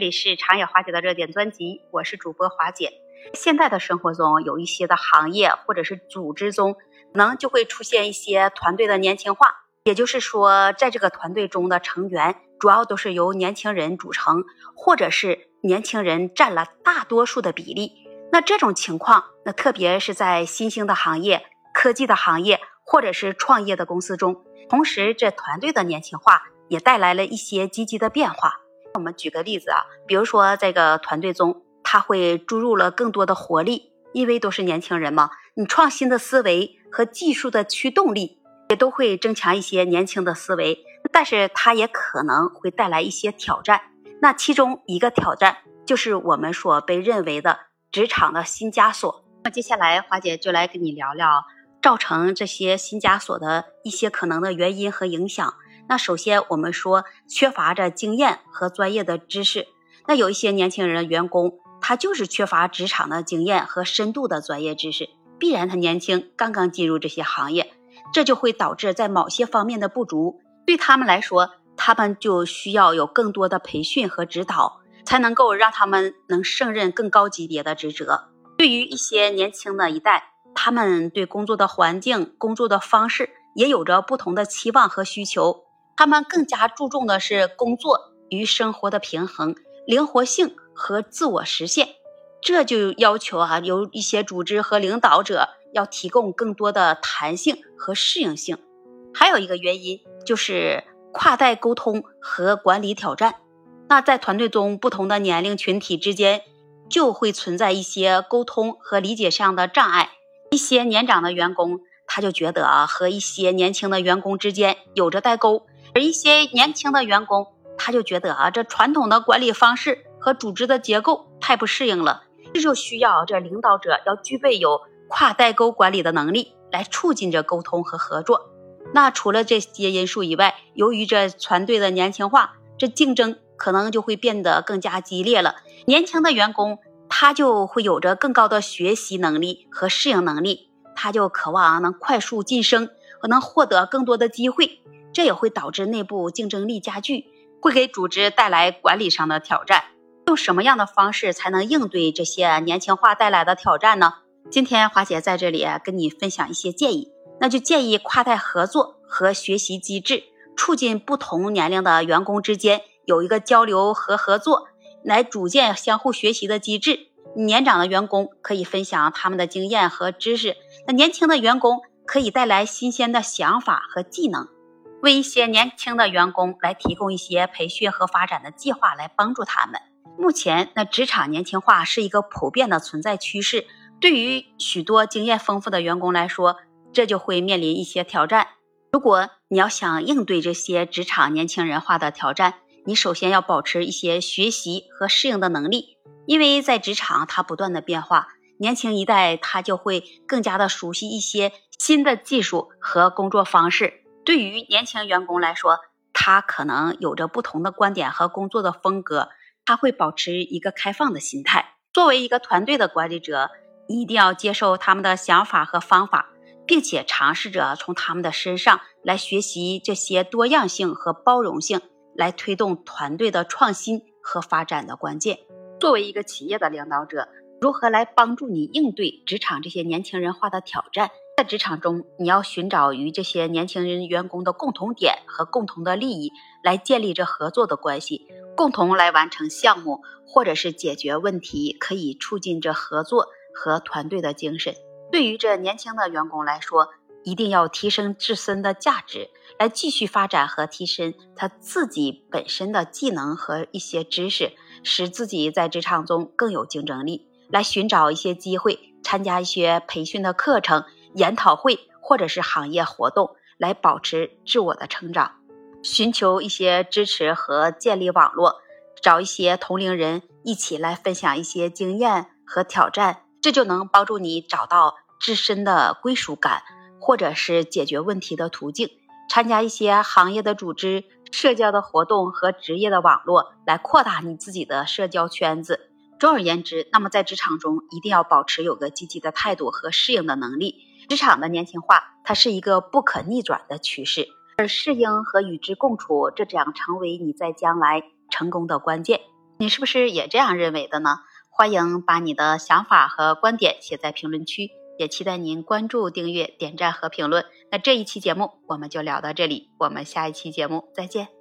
这里是长野华姐的热点专辑，我是主播华姐。现在的生活中，有一些的行业或者是组织中，可能就会出现一些团队的年轻化，也就是说，在这个团队中的成员主要都是由年轻人组成，或者是年轻人占了大多数的比例。那这种情况，那特别是在新兴的行业、科技的行业，或者是创业的公司中，同时这团队的年轻化也带来了一些积极的变化。我们举个例子啊，比如说这个团队中，他会注入了更多的活力，因为都是年轻人嘛，你创新的思维和技术的驱动力也都会增强一些年轻的思维，但是它也可能会带来一些挑战。那其中一个挑战就是我们所被认为的职场的新枷锁。那接下来华姐就来跟你聊聊造成这些新枷锁的一些可能的原因和影响。那首先，我们说缺乏着经验和专业的知识。那有一些年轻人员工，他就是缺乏职场的经验和深度的专业知识，必然他年轻，刚刚进入这些行业，这就会导致在某些方面的不足。对他们来说，他们就需要有更多的培训和指导，才能够让他们能胜任更高级别的职责。对于一些年轻的一代，他们对工作的环境、工作的方式也有着不同的期望和需求。他们更加注重的是工作与生活的平衡、灵活性和自我实现，这就要求啊，有一些组织和领导者要提供更多的弹性和适应性。还有一个原因就是跨代沟通和管理挑战。那在团队中，不同的年龄群体之间就会存在一些沟通和理解上的障碍。一些年长的员工他就觉得啊，和一些年轻的员工之间有着代沟。而一些年轻的员工，他就觉得啊，这传统的管理方式和组织的结构太不适应了，这就需要这领导者要具备有跨代沟管理的能力，来促进这沟通和合作。那除了这些因素以外，由于这团队的年轻化，这竞争可能就会变得更加激烈了。年轻的员工他就会有着更高的学习能力和适应能力，他就渴望能快速晋升和能获得更多的机会。这也会导致内部竞争力加剧，会给组织带来管理上的挑战。用什么样的方式才能应对这些年轻化带来的挑战呢？今天华姐在这里跟你分享一些建议，那就建议跨代合作和学习机制，促进不同年龄的员工之间有一个交流和合作，来组建相互学习的机制。年长的员工可以分享他们的经验和知识，那年轻的员工可以带来新鲜的想法和技能。为一些年轻的员工来提供一些培训和发展的计划，来帮助他们。目前，那职场年轻化是一个普遍的存在趋势。对于许多经验丰富的员工来说，这就会面临一些挑战。如果你要想应对这些职场年轻人化的挑战，你首先要保持一些学习和适应的能力，因为在职场它不断的变化，年轻一代他就会更加的熟悉一些新的技术和工作方式。对于年轻员工来说，他可能有着不同的观点和工作的风格，他会保持一个开放的心态。作为一个团队的管理者，你一定要接受他们的想法和方法，并且尝试着从他们的身上来学习这些多样性和包容性，来推动团队的创新和发展的关键。作为一个企业的领导者，如何来帮助你应对职场这些年轻人化的挑战？在职场中，你要寻找与这些年轻人员工的共同点和共同的利益，来建立这合作的关系，共同来完成项目或者是解决问题，可以促进这合作和团队的精神。对于这年轻的员工来说，一定要提升自身的价值，来继续发展和提升他自己本身的技能和一些知识，使自己在职场中更有竞争力。来寻找一些机会，参加一些培训的课程。研讨会或者是行业活动，来保持自我的成长，寻求一些支持和建立网络，找一些同龄人一起来分享一些经验和挑战，这就能帮助你找到自身的归属感，或者是解决问题的途径。参加一些行业的组织、社交的活动和职业的网络，来扩大你自己的社交圈子。总而言之，那么在职场中一定要保持有个积极的态度和适应的能力。职场的年轻化，它是一个不可逆转的趋势，而适应和与之共处，这将成为你在将来成功的关键。你是不是也这样认为的呢？欢迎把你的想法和观点写在评论区，也期待您关注、订阅、点赞和评论。那这一期节目我们就聊到这里，我们下一期节目再见。